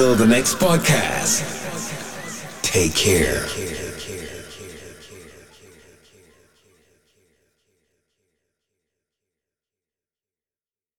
Until the next podcast, take care.